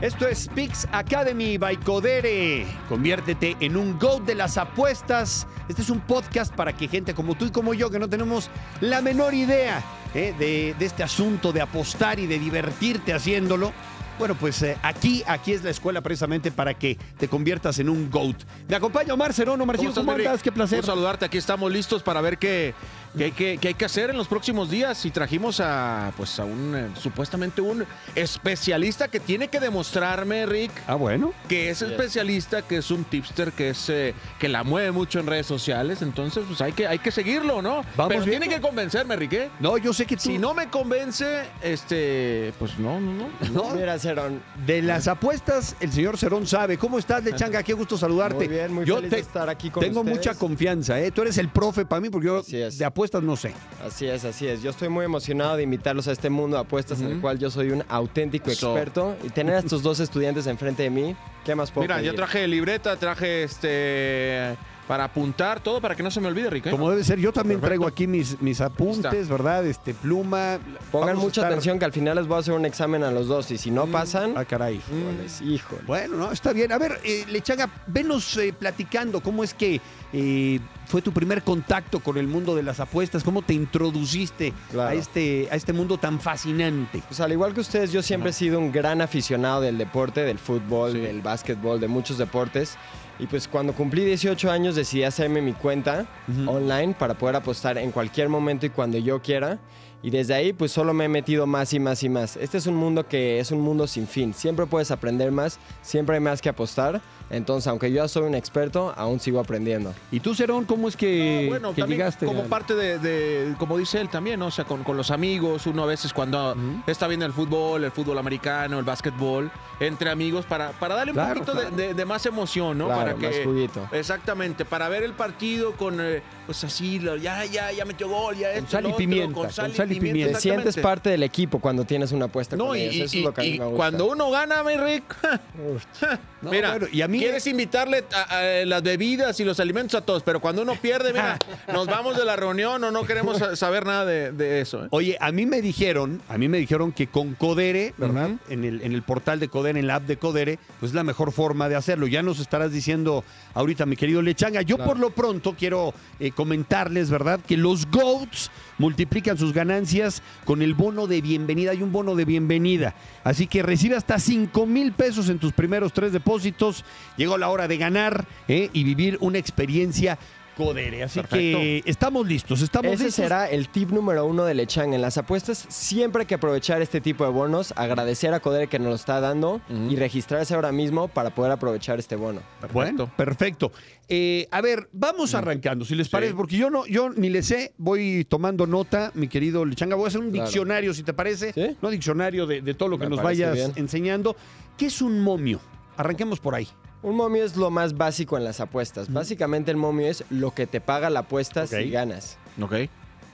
Esto es Pix Academy by Codere. Conviértete en un GOAT de las apuestas. Este es un podcast para que gente como tú y como yo, que no tenemos la menor idea eh, de, de este asunto de apostar y de divertirte haciéndolo, bueno, pues eh, aquí, aquí es la escuela precisamente para que te conviertas en un GOAT. Me acompaña Omar Cerón. Estás, ¿cómo andas? Qué placer. Un saludarte, aquí estamos listos para ver qué, qué hay que, qué hay que hacer en los próximos días. Y trajimos a, pues, a un, eh, supuestamente un especialista que tiene que demostrarme, Rick, Ah, bueno. que es especialista, que es un tipster, que es eh, que la mueve mucho en redes sociales. Entonces, pues hay que, hay que seguirlo, ¿no? Vamos Pero tiene que convencerme, Rick, ¿eh? No, yo sé que tú... Si no me convence, este, pues no, no, no. No, Mira, Cerón, de las apuestas, el señor Cerón sabe. ¿Cómo estás, Lechanga? Qué gusto saludarte. muy bien, muy yo feliz te- de estar aquí con Tengo ustedes. mucha confianza, ¿eh? Tú eres el profe para mí porque yo Así es. de apuestas no sé. Así es, así es. Yo estoy muy emocionado de invitarlos a este mundo de apuestas en el cual yo soy un auténtico Eso. experto y tener a estos dos estudiantes enfrente de mí, ¿qué más puedo Mira, yo traje libreta, traje este para apuntar todo para que no se me olvide, Rick. ¿eh? Como debe ser, yo también Perfecto. traigo aquí mis, mis apuntes. ¿verdad? Este, pluma. Pongan Vamos mucha estar- atención que al final les voy a hacer un examen a los dos y si no pasan, Ah, caray. híjoles, híjole. Bueno, no, está bien. A ver, eh, Lechaga, venos eh, platicando cómo es que eh, fue tu primer contacto con el mundo de las apuestas, cómo te introduciste Claro. a, este, a este mundo tan fascinante. Pues al igual que ustedes, yo siempre he sido un gran aficionado del deporte, del fútbol, Sí. del básquetbol, de muchos deportes. Y pues cuando cumplí 18 años decidí hacerme mi cuenta online para poder apostar en cualquier momento y cuando yo quiera. Y desde ahí pues solo me he metido más y más y más. Este es un mundo que es un mundo sin fin. Siempre puedes aprender más, siempre hay más que apostar. Entonces, aunque yo ya soy un experto, aún sigo aprendiendo. ¿Y tú, Cerón, cómo es que, No, bueno, que también llegaste? como al- parte de, de- como dice él también, ¿no? o sea, con, con los amigos, uno a veces cuando está viendo el fútbol, el fútbol americano, el básquetbol, entre amigos, para, para darle un Claro, poquito de- claro. de, de más emoción, ¿no? Claro, para más juguito. Exactamente, para ver el partido con, eh, pues así, ya, ya, ya metió gol, ya esto, sal y otro, pimienta, con con sal, y y pimienta. pimienta. Te sientes parte del equipo cuando tienes una apuesta No, con y, ellos. y- Eso es lo que a mí me gusta. cuando uno gana, mi Rick, No, mira, bueno, y a mí- quieres invitarle a, a las bebidas y los alimentos a todos, pero cuando uno pierde, mira, nos vamos de la reunión o no queremos sa- saber nada de, de eso. ¿eh? Oye, a mí me dijeron, a mí me dijeron que con Codere, ¿verdad? en, el, en el portal de Codere, en la app de Codere, pues es la mejor forma de hacerlo. Ya nos estarás diciendo ahorita, mi querido Lechanga. Yo por lo pronto quiero eh, comentarles, ¿verdad? Que los GOATs multiplican sus ganancias con el bono de bienvenida. Hay un bono de bienvenida. Así que recibe hasta 5 mil pesos en tus primeros tres depósitos. Llegó la hora de ganar ¿eh? y vivir una experiencia Codere. Así que estamos listos, estamos Ese listos. será el tip número uno de Lechang. En las apuestas siempre hay que aprovechar este tipo de bonos, agradecer a Codere que nos lo está dando y registrarse ahora mismo para poder aprovechar este bono. Bueno, perfecto. Eh, a ver, vamos arrancando, si les parece, porque yo no, yo ni le sé, voy tomando nota, mi querido Lechanga. Voy a hacer un Claro. diccionario, si te parece. ¿Sí? No diccionario de, de todo lo que Me nos vayas bien. enseñando. ¿Qué es un momio? Arranquemos por ahí. Un momio es lo más básico en las apuestas. Básicamente el momio es lo que te paga la apuesta si ganas. Ok.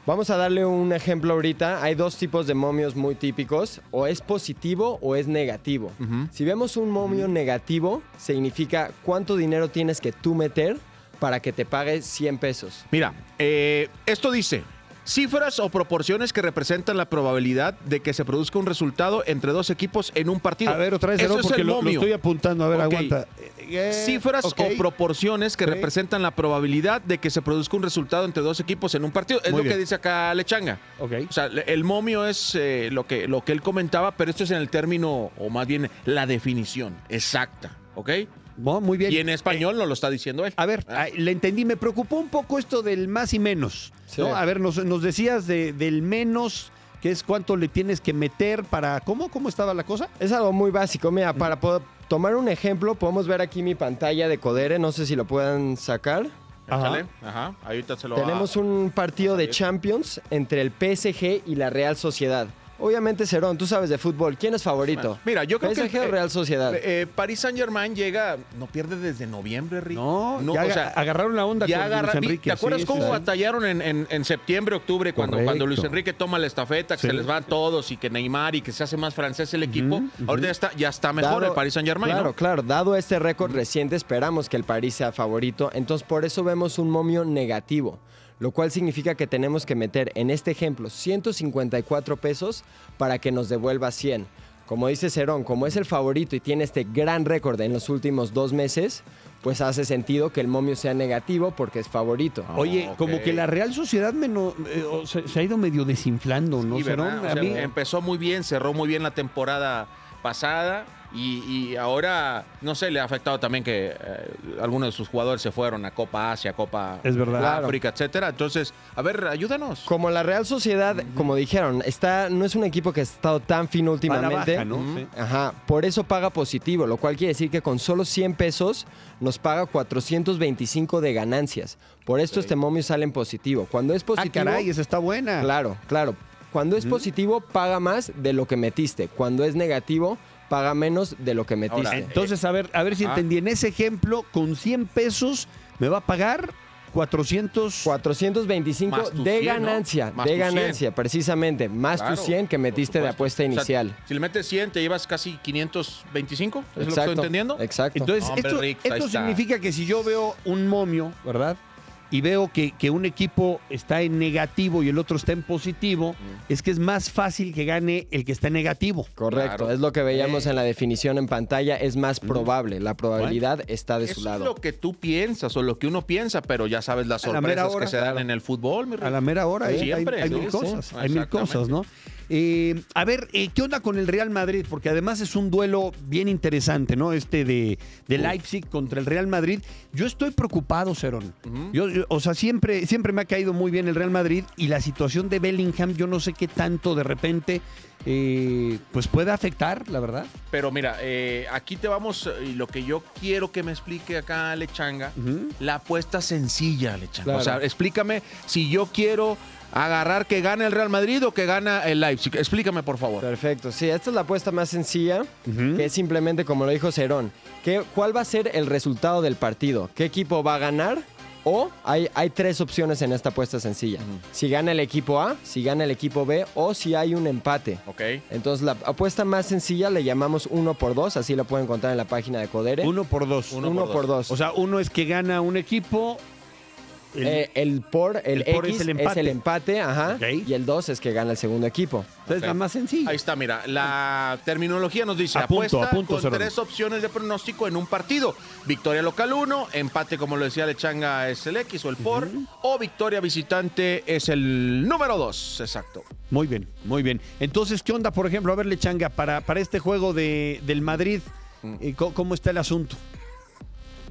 Vamos a darle un ejemplo ahorita. Hay dos tipos de momios muy típicos. O es positivo o es negativo. Si vemos un momio negativo, significa cuánto dinero tienes que tú meter para que te pague 100 pesos. Mira, eh, esto dice, cifras o proporciones que representan la probabilidad de que se produzca un resultado entre dos equipos en un partido. A ver, otra vez, Eso es porque el lo, estoy apuntando. A ver, aguanta. Eh, Cifras ok. o proporciones que representan la probabilidad de que se produzca un resultado entre dos equipos en un partido. Es Muy lo bien. que dice acá Lechanga. Ok. O sea, el momio es eh, lo, que, lo que él comentaba, pero esto es en el término, o más bien la definición exacta, ¿ok? No, muy bien. Y en español no lo está diciendo él. A ver, Ah. le entendí. Me preocupó un poco esto del más y menos. Sí. ¿no? A ver, nos, nos decías de- del menos, que es cuánto le tienes que meter para. ¿Cómo? ¿Cómo estaba la cosa? Es algo muy básico. Mira, para poder tomar un ejemplo, podemos ver aquí mi pantalla de Codere. No sé si lo puedan sacar. Échale. Ajá. Ahorita se lo va- Tenemos un partido de. Champions entre el PSG y la Real Sociedad. Obviamente, Cerón, tú sabes de fútbol. ¿Quién es favorito? Mira, yo creo PSG que eh, Real Sociedad. eh, Paris Saint Germain llega, no pierde desde noviembre, Rick. No, ya o sea, agarraron la onda ya con agarra- Luis vi- Enrique. ¿Te acuerdas sí, cómo sí, batallaron en, en- en septiembre, octubre, cuando, Correcto. cuando Luis Enrique toma la estafeta, que Sí. se les van todos y que Neymar y que se hace más francés el equipo? Ahorita ya está, ya está mejor Dado- el Paris Saint Germain, Claro, ¿no? claro. Dado este récord reciente, esperamos que el París sea favorito. Entonces, por eso vemos un momio negativo. Lo cual significa que tenemos que meter, en este ejemplo, 154 pesos para que nos devuelva 100. Como dice Cerón, como es el favorito y tiene este gran récord en los últimos dos meses, pues hace sentido que el momio sea negativo porque es favorito. Oye, ok. como que la Real Sociedad eh, o se, se ha ido medio desinflando, ¿no? Sí. Cerón? O A sea, mí- empezó muy bien, cerró muy bien la temporada pasada y, y ahora, no sé, le ha afectado también que eh, algunos de sus jugadores se fueron a Copa Asia, Copa Es verdad. Claro. África, etcétera. Entonces, a ver, ayúdanos. Como la Real Sociedad, como dijeron, está, no es un equipo que ha estado tan fino últimamente. baja, ¿no? Ujú. Sí. Ajá, por eso paga positivo, lo cual quiere decir que con solo 100 pesos nos paga 425 de ganancias. Por esto este momio sale en positivo. Cuando es Ah, positivo, caray, esa está buena. claro, claro. Cuando es positivo paga más de lo que metiste. Cuando es negativo paga menos de lo que metiste. Ahora, Entonces, a ver, a ver si Ah. entendí. En ese ejemplo, con 100 pesos me va a pagar 400. 425 Más tu de 100, ¿no? ganancia, Más de tu 100. ganancia, precisamente, más Claro, tu 100 que metiste de apuesta O sea, inicial. si le metes 100, te llevas casi 525. ¿Es lo que estoy entendiendo? Exacto. Entonces, Hombre, esto, Rick, esto significa que si yo veo un momio, ¿verdad? Y veo que, que un equipo está en negativo y el otro está en positivo, es que es más fácil que gane el que está en negativo. Correcto, Claro. es lo que veíamos Eh. en la definición en pantalla, es más probable, la probabilidad está de Eso su es lado. lo que tú piensas o lo que uno piensa, pero ya sabes las la sorpresas hora, que se dan en el fútbol, mi A la mera hora hay, Siempre, hay- mil sí, cosas, hay mil cosas, ¿no? Eh, a ver, eh, ¿qué onda con el Real Madrid? Porque además es un duelo bien interesante, ¿no? Este de, de Leipzig contra el Real Madrid. Yo estoy preocupado, Cerón. Ujú. Yo, yo- o sea, siempre, siempre me ha caído muy bien el Real Madrid y la situación de Bellingham, yo no sé qué tanto de repente, eh, pues puede afectar, la verdad. Pero mira, eh, aquí te vamos, y lo que yo quiero que me explique acá Lechanga, Ujú. la apuesta sencilla, Lechanga. Claro. O sea, explícame si yo quiero agarrar que gane el Real Madrid o que gana el Leipzig. Explícame, por favor. Perfecto, sí, esta es la apuesta más sencilla, que es simplemente como lo dijo Cerón, que, ¿cuál va a ser el resultado del partido? ¿Qué equipo va a ganar? O hay, hay tres opciones en esta apuesta sencilla. Si gana el equipo A, si gana el equipo B o si hay un empate. Ok. Entonces la apuesta más sencilla le llamamos uno por dos, así la pueden encontrar en la página de Codere. Uno por dos. Uno Uno por por dos. O sea, uno es que gana un equipo. El- Eh, el por, el, el por X es el empate. empate, ajá. Y el 2 es que gana el segundo equipo. entonces, ok. la más sencilla. Ahí está, mira, la terminología nos dice Apunto, apuesta apunto, con tres opciones de pronóstico en un partido. Victoria local 1, empate como lo decía Lechanga es el X o el por, o victoria visitante es el número 2, exacto. Muy bien, muy bien. Entonces, ¿qué onda, por ejemplo? A ver, Lechanga, para, para este juego de, del Madrid, Mm. eh, ¿cómo, cómo está el asunto?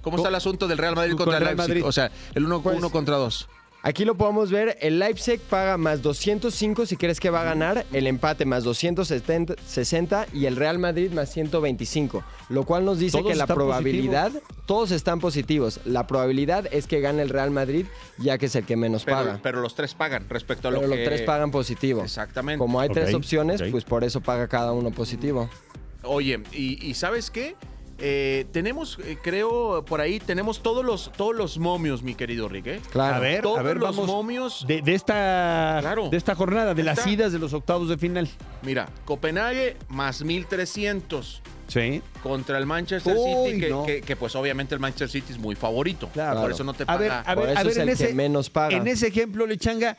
¿Cómo está el asunto del Real Madrid Con contra Real Leipzig? Madrid. O sea, el 1 Pues- uno contra 2. Aquí lo podemos ver, el Leipzig paga más 205 si crees que va a ganar, el empate más 260 y el Real Madrid más 125, lo cual nos dice Todos que la probabilidad, todos están positivos, la probabilidad es que gane el Real Madrid ya que es el que menos Pero, paga. pero los tres pagan respecto a Pero lo los que... tres pagan positivo. Exactamente. Como hay tres opciones, pues por eso paga cada uno positivo. Oye, y, y ¿sabes qué? Eh, tenemos, eh, creo, por ahí tenemos todos los, todos los momios, mi querido Rick. ¿eh? Claro. A ver, Todos a ver, los vamos. momios. De, de esta, Claro. de esta jornada, de las Está. idas de los octavos de final. Mira, Copenhague más 1300 Sí. contra el Manchester Uy, City, que, no. que- que, pues obviamente el Manchester City es muy favorito. Claro. Por eso no te A paga. ver, a Por ver, eso a ver, es en el ese, que menos paga. en ese ejemplo, Lechanga,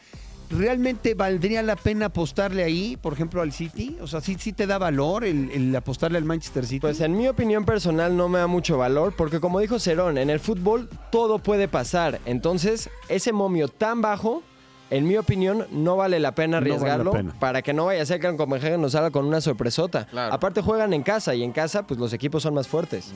¿realmente valdría la pena apostarle ahí, por ejemplo, al City? O sea, ¿sí, sí te da valor el, el apostarle al Manchester City? Pues en mi opinión personal no me da mucho valor porque como dijo Cerón, en el fútbol todo puede pasar. Entonces, ese momio tan bajo, en mi opinión, no vale la pena No vale la arriesgarlo pena. para que no vaya a ser que el Copenhagen nos salga con una sorpresota. Claro. Aparte juegan en casa y en casa pues los equipos son más fuertes.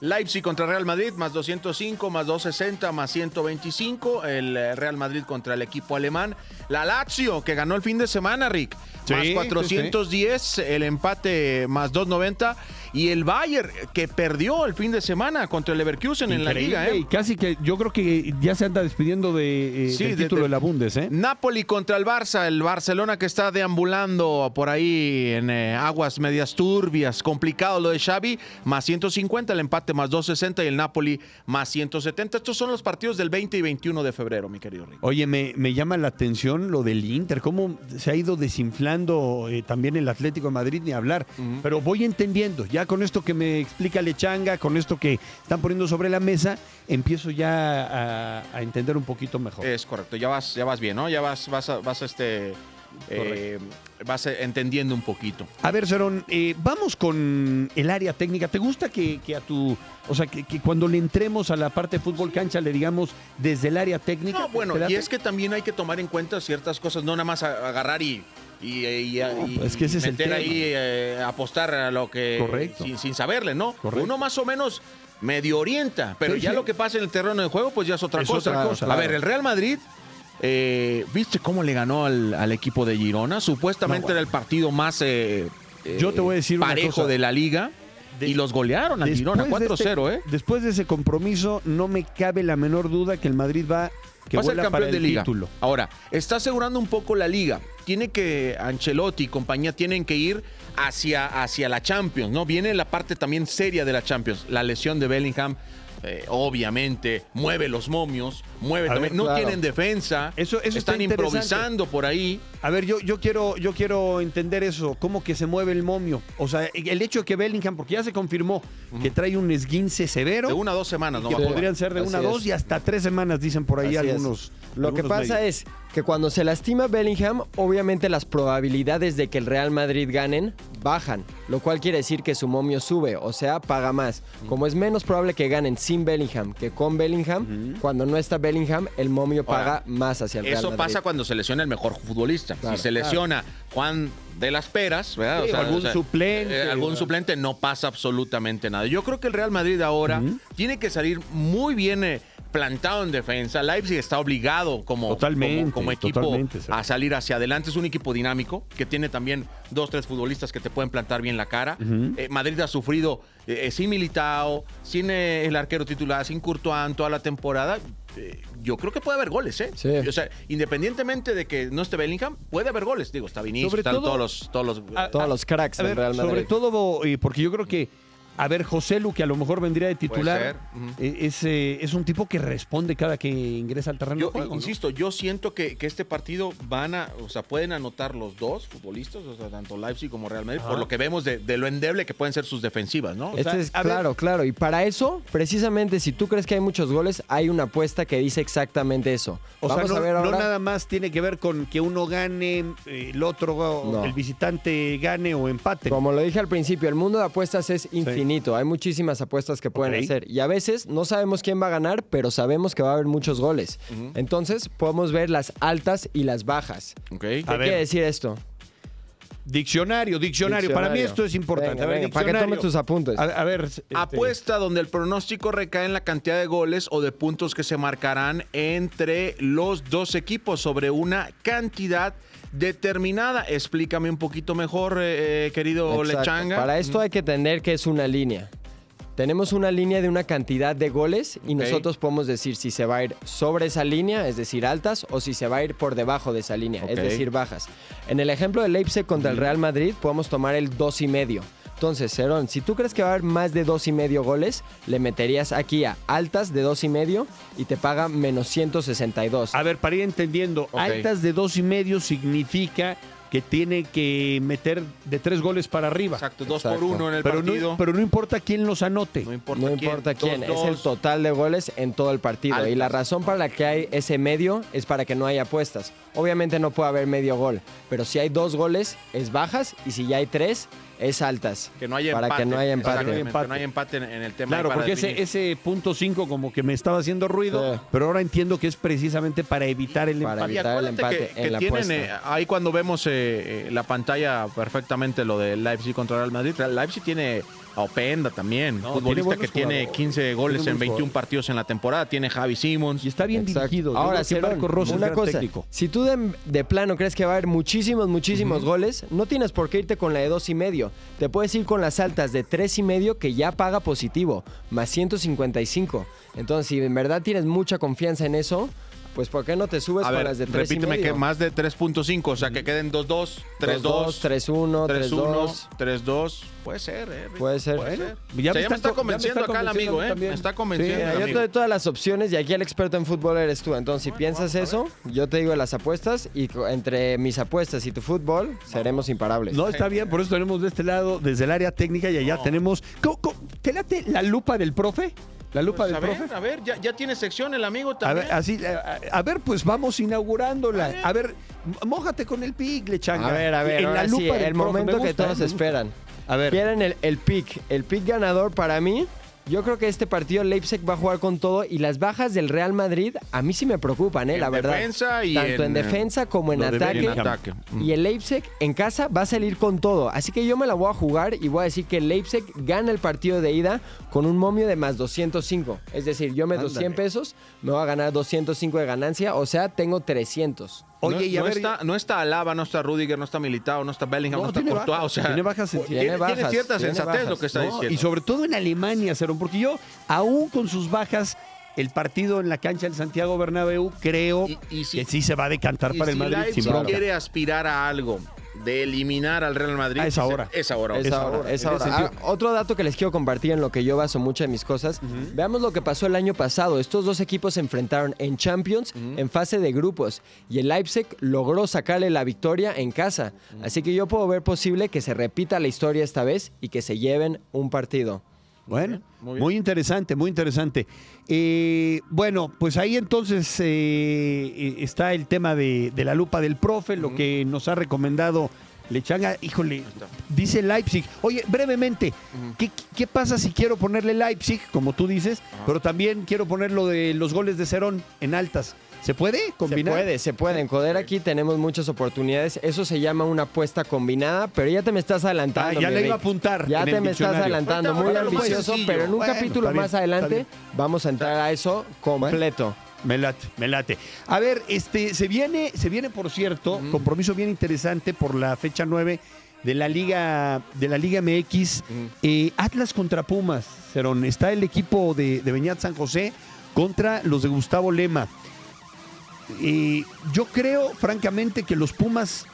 Leipzig contra Real Madrid, más 205, más 260, más 125. El eh, Real Madrid contra el equipo alemán. La Lazio, que ganó el fin de semana, Rick. Sí, más sí, 410, el empate más 290. Y el Bayern, que perdió el fin de semana contra el Leverkusen en la liga. Y ¿eh? casi que yo creo que ya se anda despidiendo de, eh, del de- título de, de- la Bundes, ¿eh? Napoli contra el Barça, el Barcelona que está deambulando por ahí en eh, aguas medias turbias, complicado lo de Xavi, más 150, el empate más 260 y el Napoli más 170. Estos son los partidos del 20 y 21 de febrero, mi querido Rick. Oye, me, me llama la atención lo del Inter, cómo se ha ido desinflando eh, también el Atlético de Madrid, ni hablar. Pero voy entendiendo, ya con esto que me explica Lechanga, con esto que están poniendo sobre la mesa, empiezo ya a, a entender un poquito mejor. Es correcto, ya vas, ya vas bien, ¿no? Ya vas, vas, a- vas este, eh, vas eh, entendiendo un poquito. A ver, Cerón, eh, vamos con el área técnica. ¿Te gusta que, que a tu, o sea, que, que cuando le entremos a la parte de fútbol cancha le digamos desde el área técnica? No, bueno, ¿Te y es que también hay que tomar en cuenta ciertas cosas, no nada más agarrar y, y, y- y es que ese es el meter ahí, eh, apostar a lo que Correcto. Sin, sin saberle, ¿no? Correcto. Uno más o menos medio orienta, pero Sí, ya sí. lo que pasa en el terreno de juego, pues ya es otra Es cosa. otra cosa. A ver, el Real Madrid. Eh, ¿Viste cómo le ganó al, al equipo de Girona? Supuestamente No, bueno. era el partido más eh, Yo te voy a decir una parejo cosa. de la liga. De- y los golearon al Girona Después de 4-0, este- ¿eh? Después de ese compromiso, no me cabe la menor duda que el Madrid va que va a ser campeón para el de liga. título. Ahora, está asegurando un poco la liga. Tiene que Ancelotti y compañía tienen que ir hacia, hacia la Champions, ¿no? Viene la parte también seria de la Champions. La lesión de Bellingham, eh, obviamente, mueve los momios, mueve ver, no claro. tienen defensa. Eso- eso está están improvisando por ahí. A ver, yo, yo, quiero, yo quiero entender eso, cómo que se mueve el momio. O sea, el hecho de que Bellingham, porque ya se confirmó que trae un esguince severo, De una a dos semanas, ¿no? que Sí. podrían ser de Así una a dos y hasta tres semanas, dicen por ahí Así es. algunos. Lo que pasa medios. es que cuando se lastima Bellingham, obviamente las probabilidades de que el Real Madrid ganen bajan, lo cual quiere decir que su momio sube, o sea, paga más. Como es menos probable que ganen sin Bellingham que con Bellingham, cuando no está Bellingham, el momio Ahora, paga más hacia el Real Eso Madrid. pasa cuando se lesiona el mejor futbolista. Claro, si se lesiona Juan de las Peras, ¿verdad? Sí, o algún suplente, eh, algún ¿verdad? suplente no pasa absolutamente nada. Yo creo que el Real Madrid ahora tiene que salir muy bien eh, plantado en defensa. Leipzig está obligado como, Totalmente, como, como equipo a salir hacia adelante. Es un equipo dinámico que tiene también dos, tres futbolistas que te pueden plantar bien la cara. Eh, Madrid ha sufrido eh, sin Militao, sin eh, el arquero titular, sin Courtois toda la temporada. Yo creo que puede haber goles, ¿eh? Sí. O sea, independientemente de que no esté Bellingham, puede haber goles. Digo, está Vinicius, Sobre están todo- todos los... Todos los Ah, Todos los cracks A del Real Madrid. sobre todo, eh, porque yo creo que, a ver, José Lu, que a lo mejor vendría de titular, ser, ujú. eh, es, eh, es un tipo que responde cada que ingresa al terreno Yo de juego. ¿no? insisto, yo siento que, que este partido van a, o sea, pueden anotar los dos futbolistas, o sea, tanto Leipzig como Real Madrid, por lo que vemos de, de lo endeble que pueden ser sus defensivas, ¿no? O Este sea, es a ver- claro, claro. Y para eso, precisamente, si tú crees que hay muchos goles, hay una apuesta que dice exactamente eso. O Vamos sea, no, a ver no ahora. nada más tiene que ver con que uno gane, eh, el otro, No. el visitante gane o empate. Como lo dije al principio, el mundo de apuestas es infinito. Hay muchísimas apuestas que pueden hacer. Y a veces no sabemos quién va a ganar, pero sabemos que va a haber muchos goles. Entonces podemos ver las altas y las bajas. ¿Qué A ver. quiere decir esto? Diccionario, diccionario, Para mí esto es importante. Venga, a ver, venga, para que tomes tus apuntes. A, a ver. este, Apuesta donde el pronóstico recae en la cantidad de goles o de puntos que se marcarán entre los dos equipos sobre una cantidad determinada. Explícame un poquito mejor, eh, eh, querido Exacto. Lechanga. Para esto hay que entender que es una línea. Tenemos una línea de una cantidad de goles y nosotros podemos decir si se va a ir sobre esa línea, es decir, altas, o si se va a ir por debajo de esa línea, es decir, bajas. En el ejemplo de Leipzig contra el Real Madrid, podemos tomar el dos y medio. Entonces, Cerón, si tú crees que va a haber más de dos y medio goles, le meterías aquí a altas de dos y medio y te paga menos 162. A ver, para ir entendiendo, altas de dos y medio significa que tiene que meter de tres goles para arriba. Exacto, dos Exacto. por uno en el Pero partido. no, pero no importa quién los anote. no importa No quién, importa quién, dos, es el total de goles en todo el partido. Altas. Y la razón para la que hay ese medio es para que no haya apuestas. Obviamente no puede haber medio gol, pero si hay dos goles es bajas y si ya hay tres es altas. Que no haya Para empate. que no haya empate. Exactamente, Empate. Que no haya empate en, en el tema. Claro, porque ese, definir. ese punto 5 como que me estaba haciendo ruido, Sí. pero ahora entiendo que es precisamente para evitar el Para empate. Evitar el empate que, en que la tienen eh, ahí cuando vemos eh, eh, la pantalla perfectamente lo de Leipzig contra Real Madrid. Leipzig tiene a Openda también, No, futbolista que tiene jugadores. 15 goles Tiene en buenos 21 jugadores. partidos en la temporada. Tiene Javi Simmons. Y está bien Exacto. dirigido. Ahora, Cerón, Marco Rossi es una cosa, técnico. si tú de, de plano crees que va a haber muchísimos, muchísimos goles, no tienes por qué irte con la de dos y medio. Te puedes ir con las altas de tres y medio que ya paga positivo, más 155. Entonces, si en verdad tienes mucha confianza en eso, pues ¿por qué no te subes a con ver, las de tres y repíteme medio? que más de 3.5, o sea, que queden 2-2, 3-2, 3-1, 3-1, 3-2. 3-2. Puede ser, ¿eh? Puede ser. Puede Bueno, ser. ya O me sea, ya está me está me convenciendo acá el amigo, ¿eh? también. Me está convenciendo. El yo te doy todas las opciones y aquí el experto en fútbol eres tú. Entonces, si piensas eso, yo te digo las apuestas y entre mis apuestas y tu fútbol seremos imparables. No, está bien, por eso tenemos de este lado, desde el área técnica, y allá tenemos. ¿Cómo- cómo- ¿Te late la lupa del profe? ¿La lupa Pues, del a ver, profe? a ver, ya, ya tiene sección el amigo A también. ver, así, a, a ver, pues vamos inaugurándola. A ver, Mójate con el pick, Lechanga. A ver, a ver, En la ahora sí, lupa del el profe, momento me que todos esperan. A ver. Quieren el, el pick. El pick ganador para mí. Yo creo que este partido Leipzig va a jugar con todo y las bajas del Real Madrid a mí sí me preocupan, ¿eh? En la verdad. defensa y Tanto en, en, eh, defensa como en ataque. En ataque. Mm. Y el Leipzig en casa va a salir con todo. Así que yo me la voy a jugar y voy a decir que Leipzig gana el partido de ida con un momio de más 205. Es decir, yo meto Ándale. 100 pesos, me voy a ganar 205 de ganancia, o sea, tengo 300. Oye, no, y a no ver. está, no está Alaba, no está Rudiger, no está Militao, no está Bellingham, no, No, está tiene Courtois. bajas, O sea, tiene bajas en- tiene, Tiene bajas, tiene cierta tiene sensatez bajas. lo que está No, diciendo. y sobre todo en Alemania, Cerón, porque yo, aún con sus bajas, el partido en la cancha del Santiago Bernabéu, creo Y- y si- que sí se va a decantar Y para el si Madrid Leipzig sin bronca. quiere aspirar a algo de eliminar al Real Madrid, Ah, es ahora. Es ahora. Es Es ahora, es ahora. Ah, otro dato que les quiero compartir en lo que yo baso muchas de mis cosas. Veamos lo que pasó el año pasado. Estos dos equipos se enfrentaron en Champions en fase de grupos y el Leipzig logró sacarle la victoria en casa. Así que yo puedo ver posible que se repita la historia esta vez y que se lleven un partido. Bueno, muy interesante, muy interesante. Eh, bueno, pues ahí entonces eh, eh, está el tema de, de la lupa del profe, lo que nos ha recomendado Lechanga. Híjole, dice Leipzig. Oye, brevemente, ¿qué, qué pasa si quiero ponerle Leipzig, como tú dices, pero también quiero poner lo de los goles de Cerón en altas? ¿Se puede combinar? Se puede, se puede. En Coder aquí tenemos muchas oportunidades. Eso se llama una apuesta combinada, pero ya te me estás Ah, adelantando. ya mi le iba a apuntar. Ya en te el me estás adelantando, muy ambicioso, sencillo. pero en un Bueno, capítulo está bien, más adelante vamos a entrar a eso completo. Me late, me late. A ver, este, se viene, se viene, por cierto, compromiso bien interesante por la fecha 9 de la Liga, de la Liga MX. Eh, Atlas contra Pumas, Cerón. Está el equipo de, de Beñat San José contra los de Gustavo Lema. Eh, yo creo, francamente, que los Pumas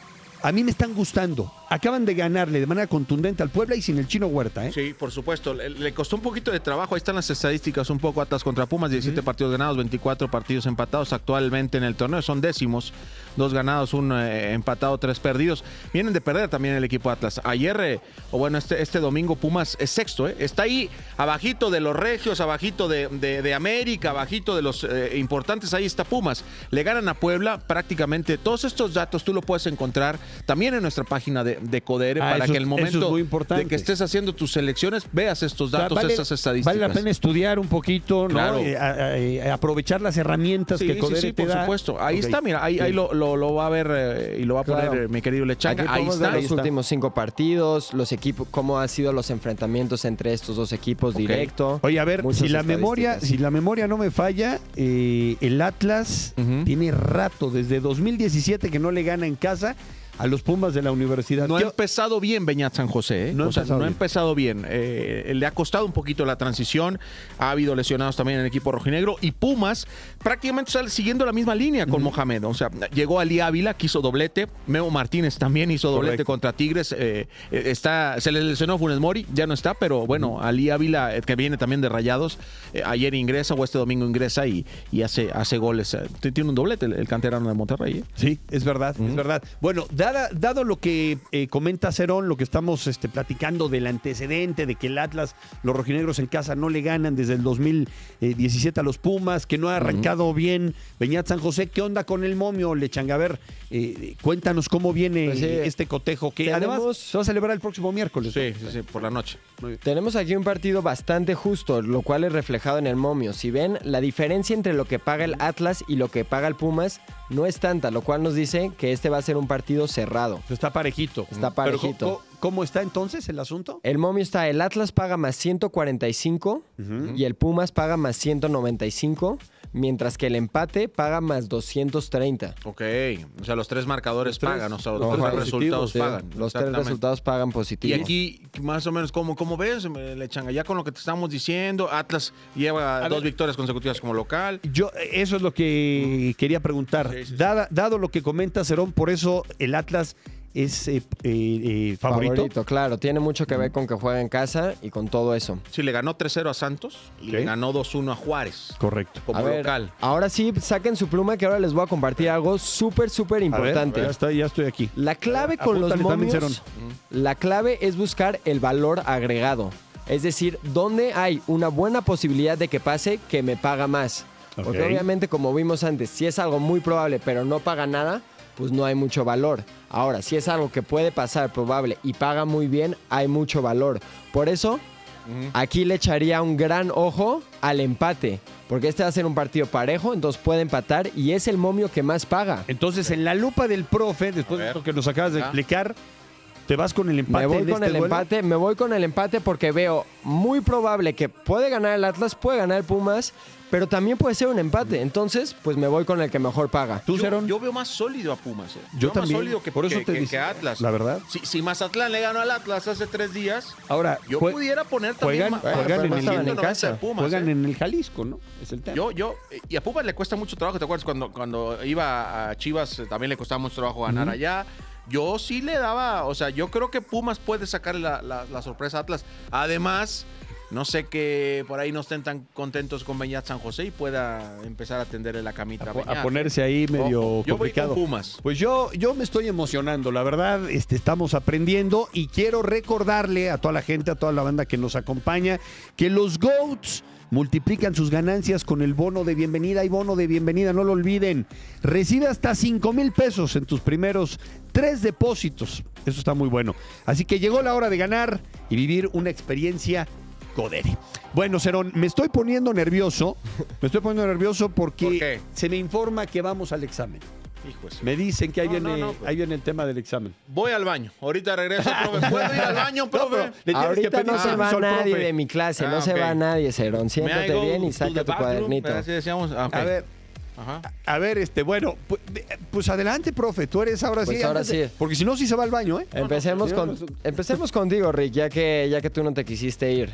a mí me están gustando. Acaban de ganarle de manera contundente al Puebla y sin el chino Huerta, ¿eh? Sí, por supuesto. Le, le costó un poquito de trabajo. Ahí están las estadísticas un poco Atlas contra Pumas. 17 partidos ganados, 24 partidos empatados actualmente en el torneo. Son décimos. Dos ganados, un eh, empatado, tres perdidos. Vienen de perder también el equipo Atlas. Ayer, eh, o bueno, este, este domingo Pumas es sexto. eh. Está ahí abajito de los regios, abajito de, de- de América, abajito de los importantes. Ahí está Pumas. Le ganan a Puebla prácticamente. Todos estos datos tú lo puedes encontrar también en nuestra página de, de Codere Ah, para eso que el eso es momento muy importante. de que estés haciendo tus selecciones veas estos O sea, datos, vale- estas estadísticas. Vale la pena estudiar un poquito, ¿no? Claro. Eh, a- a- a- aprovechar las herramientas Sí, que Codere sí, te por da. supuesto. Ahí está, mira, ahí, Sí. ahí lo, lo- lo va a ver eh, y lo va a poner eh, mi querido Lechanga. Aquí Ahí está. ahí los está. últimos cinco partidos, los equipos, cómo han sido los enfrentamientos entre estos dos equipos directo. Oye, a ver, si la memoria, si la memoria no me falla, eh, el Atlas tiene rato, desde 2017 que no le gana en casa a los Pumas de la universidad. No ha ¿Qué- empezado bien Beñat San José. ¿eh? No ha O sea, empezado no ha bien. empezado bien. Eh, le ha costado un poquito la transición. Ha habido lesionados también en el equipo rojinegro. Y Pumas prácticamente está siguiendo la misma línea con Mohamed. O sea, llegó Ali Ávila, que hizo doblete. Memo Martínez también hizo doblete contra Tigres. Eh, eh, está, se le lesionó Funes Mori, ya no está, pero bueno, Ali Ávila, que viene también de Rayados, ayer ingresa o este domingo ingresa y, y hace, hace goles. Tiene un doblete el, el canterano de Monterrey. Sí, es verdad, es verdad. Bueno, dada- dado lo que eh, comenta Cerón, lo que estamos este, platicando del antecedente de que el Atlas, los rojinegros en casa no le ganan desde el 2017 a los Pumas, que no ha arrancado bien Beñat San José, ¿qué onda con el momio, Lechanga? A ver, eh, cuéntanos cómo viene Pues sí, este cotejo, que tenemos- además se va a celebrar el próximo miércoles. Sí, sí, sí, por la noche. Tenemos aquí un partido bastante justo, lo cual es reflejado en el momio. Si ven, la diferencia entre lo que paga el Atlas y lo que paga el Pumas no es tanta, lo cual nos dice que este va a ser un partido cerrado. Está parejito. Está parejito. ¿cómo, cómo está entonces el asunto? El momio está, el Atlas paga más 145 y el Pumas paga más 195, mientras que el empate paga más 230. Ok, o sea, los tres marcadores Los tres- pagan, o sea, los los tres resultados positivos, pagan. Los tres resultados pagan Y positivo. aquí, más o menos, ¿cómo, cómo ves, Lechanga? Ya con lo que te estamos diciendo, Atlas lleva A dos ver. victorias consecutivas como local. Yo, eso es lo que quería preguntar. Sí, sí, sí. Dada- dado lo que comenta Cerón, por eso el Atlas es eh, eh, eh, favorito. claro. Tiene mucho que ver con que juega en casa y con todo eso. Sí, le ganó 3-0 a Santos y le ganó 2-1 a Juárez Correcto. como A ver, local. ahora sí, saquen su pluma que ahora les voy a compartir algo súper, súper importante. ya, estoy, ya estoy aquí. La clave con los momios, la clave es buscar el valor agregado. Es decir, donde hay una buena posibilidad de que pase que me paga más. Porque obviamente, como vimos antes, si es algo muy probable pero no paga nada, pues no hay mucho valor. Ahora, si es algo que puede pasar probable y paga muy bien, hay mucho valor. Por eso, aquí le echaría un gran ojo al empate. Porque este va a ser un partido parejo, entonces puede empatar y es el momio que más paga. Entonces, en la lupa del profe, después de lo que nos acabas de explicar, te vas con el empate. Me voy con este el duelo? empate, me voy con el empate porque veo muy probable que puede ganar el Atlas, puede ganar el Pumas, pero también puede ser un empate. Entonces, pues me voy con el que mejor paga. ¿Tú, yo, yo veo más sólido a Pumas. eh. Yo Veo también. Más sólido que, Por eso que- te que- dice- que Atlas. la verdad. Si, si Mazatlán le ganó al Atlas hace tres días, Ahora, yo pudiera poner también juegan- juegan más en el- 190 en casa. de Pumas. juegan eh. en el Jalisco, ¿no? Es el tema. Yo, yo, y a Pumas le cuesta mucho trabajo, ¿te acuerdas? Cuando, cuando iba a Chivas eh, también le costaba mucho trabajo ganar allá. Yo sí le daba, o sea, yo creo que Pumas puede sacar la, la- la sorpresa a Atlas. Además, no sé que por ahí no estén tan contentos con Beñat San José y pueda empezar a tenderle la camita a, po- ponerse ahí medio Ojo, yo voy complicado. con Pumas. Pues yo, yo me estoy emocionando, la verdad, este, estamos aprendiendo y quiero recordarle a toda la gente, a toda la banda que nos acompaña, que los GOATs multiplican sus ganancias con el bono de bienvenida y bono de bienvenida, no lo olviden. Recibe hasta 5 mil pesos en tus primeros tres depósitos. Eso está muy bueno. Así que llegó la hora de ganar y vivir una experiencia Codere. Bueno, Cerón, me estoy poniendo nervioso. Me estoy poniendo nervioso porque ¿Por qué? se me informa que vamos al examen. Hijo de Me dicen que ahí, No, viene, no, no, pues. ahí viene el tema del examen. Voy al baño. Ahorita regreso, profe. ¿Puedo ir al baño, profe? que Ahorita no se va nadie profe. de mi clase, Ah, no se ok. va nadie, Cerón. Siéntate May I go bien y to saca the tu bathroom? cuadernito. Así decíamos. Ah. A ver, Ajá. a ver, este, bueno, pu- pues, adelante, profe. Tú eres ahora Pues sí. ahora sí. Porque si no, sí se va al baño, ¿eh? Empecemos, no, con, no, no. empecemos contigo, Rick, ya que, ya que tú no te quisiste ir.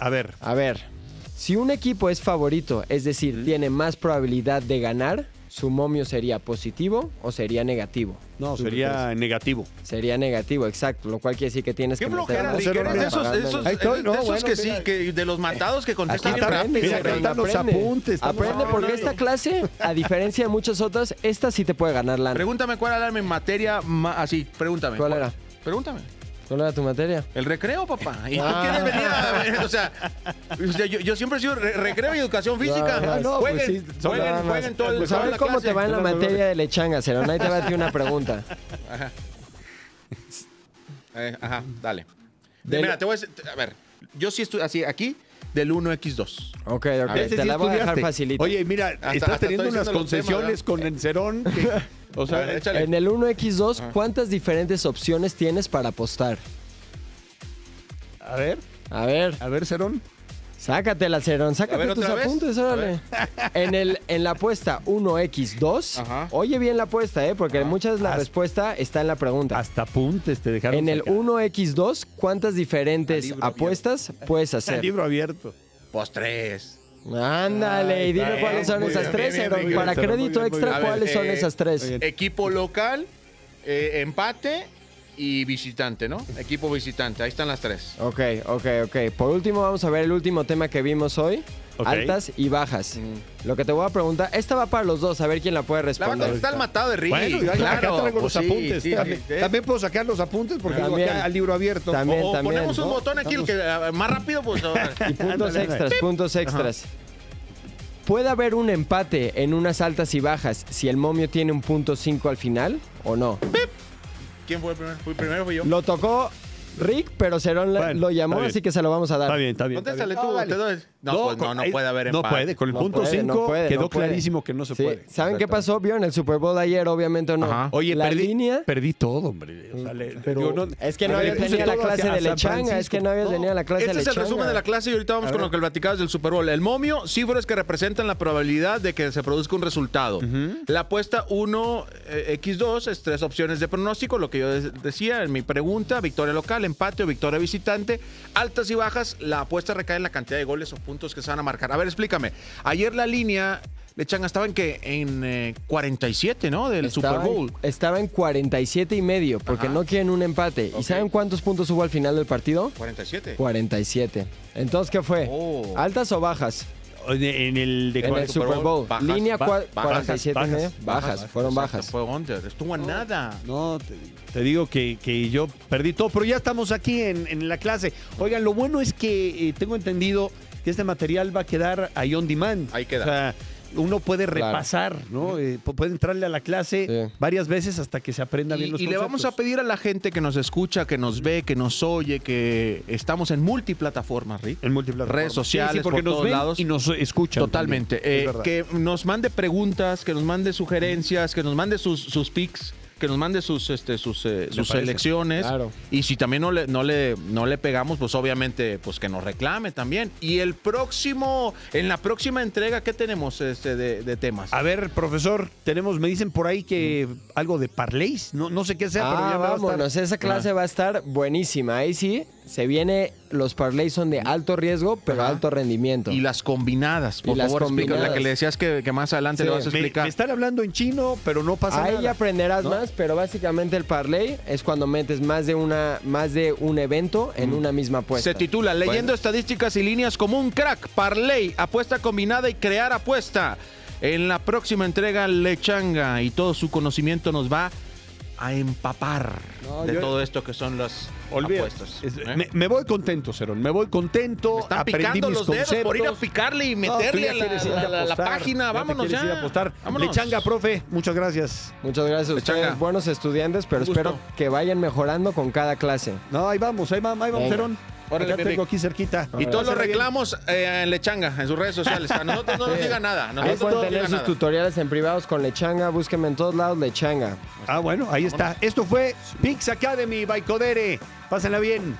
A ver, A ver, si un equipo es favorito, es decir, tiene más probabilidad de ganar, ¿su momio sería positivo o sería negativo? no, sería negativo. Sería negativo, exacto, lo cual quiere decir que tienes Qué que meter flojera, más. Eres de esos, esos, estoy, de no, esos bueno, que sí, que de los matados que contestan Aquí bien aprende, rápido. mira, los aprende. apuntes, estamos Aprende porque esta clase, a diferencia de muchas otras, esta sí te puede ganar lana. Pregúntame cuál era mi materia ma- así, pregúntame. ¿Cuál era? Pregúntame. ¿Cuál era tu materia? El recreo, papá. ¿Y tú Ah. quieres venir a ver? O sea, yo, yo siempre he sido re- recreo y educación física. Ah, no, jueguen, pues sí, jueguen, todo el Pues la cómo clase. te va en la materia de lechanga, Cerón. Ahí te va a ti una pregunta. Eh, ajá, dale. Mira, te voy a decir, a ver, yo sí estoy así, aquí, del 1x2. Ok, ok, Ese te sí la voy a dejar facilita. Oye, mira, Hasta- estás hasta teniendo estoy unas diciendo los temas, concesiones con Encerón. que- o A sea, ver, échale. En el 1x2, ¿cuántas diferentes opciones tienes para apostar? a ver, A ver, a ver, Cerón. Sácatela, Cerón, sácate ver, tus apuntes, órale. En, el, en la apuesta 1x2, Ajá. oye bien la apuesta, ¿eh? porque muchas veces la Haz- respuesta está en la pregunta. Hasta apuntes te dejaron. En el sacar. 1x2, ¿cuántas diferentes apuestas puedes El hacer? libro abierto. Pues tres. Ándale, y dime cuáles son esas bien, tres, bien, Cerón. bien, Para crédito extra, bien. A ver, ¿cuáles son eh, esas tres? Equipo local, eh, empate y visitante, ¿no? Equipo visitante, ahí están las tres. Ok, ok, ok. Por último, vamos a ver el último tema que vimos hoy. Altas y bajas. Lo que te voy a preguntar, esta va para los dos, a ver quién la puede La va a responder. contestar el matado de Ricky. Bueno, claro. acá traigo los pues sí, apuntes. sí, también, sí. también puedo sacar los apuntes porque digo También. acá al libro abierto. También. O, o ponemos un ¿no? botón aquí, el que eh, más rápido, pues. ahora. Y puntos extras, puntos extras. ¿Puede haber un empate en unas altas y bajas si el momio tiene un punto 5 al final o no? ¿Quién fue el primero? Fui primero fui yo. Lo tocó Rick, pero Cerón la- Bueno, lo llamó, está bien. así que se lo vamos a dar. Está bien, está bien. Contéstale tú, te doy. No, pues, no, no puede haber No empate. puede, con el No punto puede, 5 no puede, quedó no clarísimo que no se Sí. puede. ¿Saben qué pasó? ¿Vieron el Super Bowl de ayer? Obviamente o no. Ajá. Oye, la perdí, línea... perdí todo, hombre. O sea, le- Pero digo, no- es que no habías venido a la clase de lechanga, es que no habías venido a la clase Este de es el lechanga. resumen de la clase y ahorita vamos con lo que platicabas del Super Bowl. El momio, cifras que representan la probabilidad de que se produzca un resultado. La apuesta 1x2 es tres opciones de pronóstico, lo que yo de- decía en mi pregunta, victoria local, empate o victoria visitante. Altas y bajas, la apuesta recae en la cantidad de goles o puntos que se van a marcar. A ver, explícame. Ayer la línea, Lechanga, estaba en que en eh, 47, ¿no? Del Estaba Super en- Bowl. estaba en 47 y medio, porque Ajá. no quieren un empate. ¿Y saben cuántos puntos hubo al final del partido? 47. 47. Entonces, ¿qué fue? Oh. ¿Altas o bajas? En el de En el Super Super Bowl, bajas, Línea ba- cua- bajas, 47 y bajas, medio. Bajas, fueron Exacto, bajas. Fue under. Estuvo a nada. No, te, te digo que, que yo perdí todo, pero ya estamos aquí en, en la clase. Oigan, lo bueno es que eh, tengo entendido que este material va a quedar ahí on demand. Ahí queda. O sea, uno puede Claro. repasar, ¿no? Eh, pu- puede entrarle a la clase Sí. varias veces hasta que se aprenda bien Y, los y le vamos a pedir a la gente que nos escucha, que nos ve, que nos oye, que estamos en multiplataformas, Rick. en múltiples redes sociales, porque por nos todos ven lados. y nos escuchan. Totalmente. Es Eh, que nos mande preguntas, que nos mande sugerencias, que nos mande sus, sus pics, que nos mande sus, este, sus, eh, sus parece. selecciones. Claro. Y si también no le, no, le, no le pegamos, pues obviamente pues que nos reclame también. Y el próximo, en la próxima entrega, ¿qué tenemos este, de, de temas? A ver, profesor, tenemos, me dicen por ahí que algo de parleys, no, no sé qué sea, pero Ah, ya me va a estar- vámonos, esa clase va a estar buenísima. Ahí sí, se viene, los parlays son de alto riesgo, pero Ajá. alto rendimiento. Y las combinadas, por Y las favor, explica. La que le decías que, que más adelante Sí. le vas a explicar. me están hablando en chino, pero no pasa Ahí nada. ya aprenderás ¿no? más, pero básicamente el parlay es cuando metes más de una más de un evento en una misma apuesta. Se titula Leyendo estadísticas y líneas como un crack, parlay, apuesta combinada y crear apuesta. En la próxima entrega, Lechanga y todo su conocimiento nos va a empapar No, de yo- todo esto que son las Olvídate. apuestas. Es- ¿eh? me, me voy contento, Cerón. Me voy contento. Están aprendí picando mis los dedos por ir a conceptos. picarle y meterle a la, a página. ya Vámonos ya. ir a apostar. Vámonos. Lechanga, profe, muchas gracias. Muchas gracias a Lechanga. buenos estudiantes, pero espero que vayan mejorando con cada clase. No, ahí vamos, ahí vamos, ahí vamos, Venga. Cerón. Órale, Acá tengo aquí cerquita. Y todos los reclamos eh, en Lechanga, en sus redes sociales. A nosotros no nos Sí. digan nada. Ahí pueden tener sus nada. tutoriales en privados con Lechanga, búsquenme en todos lados Lechanga. Ah, bueno, ahí está. Esto fue Pix Academy by Codere. Pásenla bien.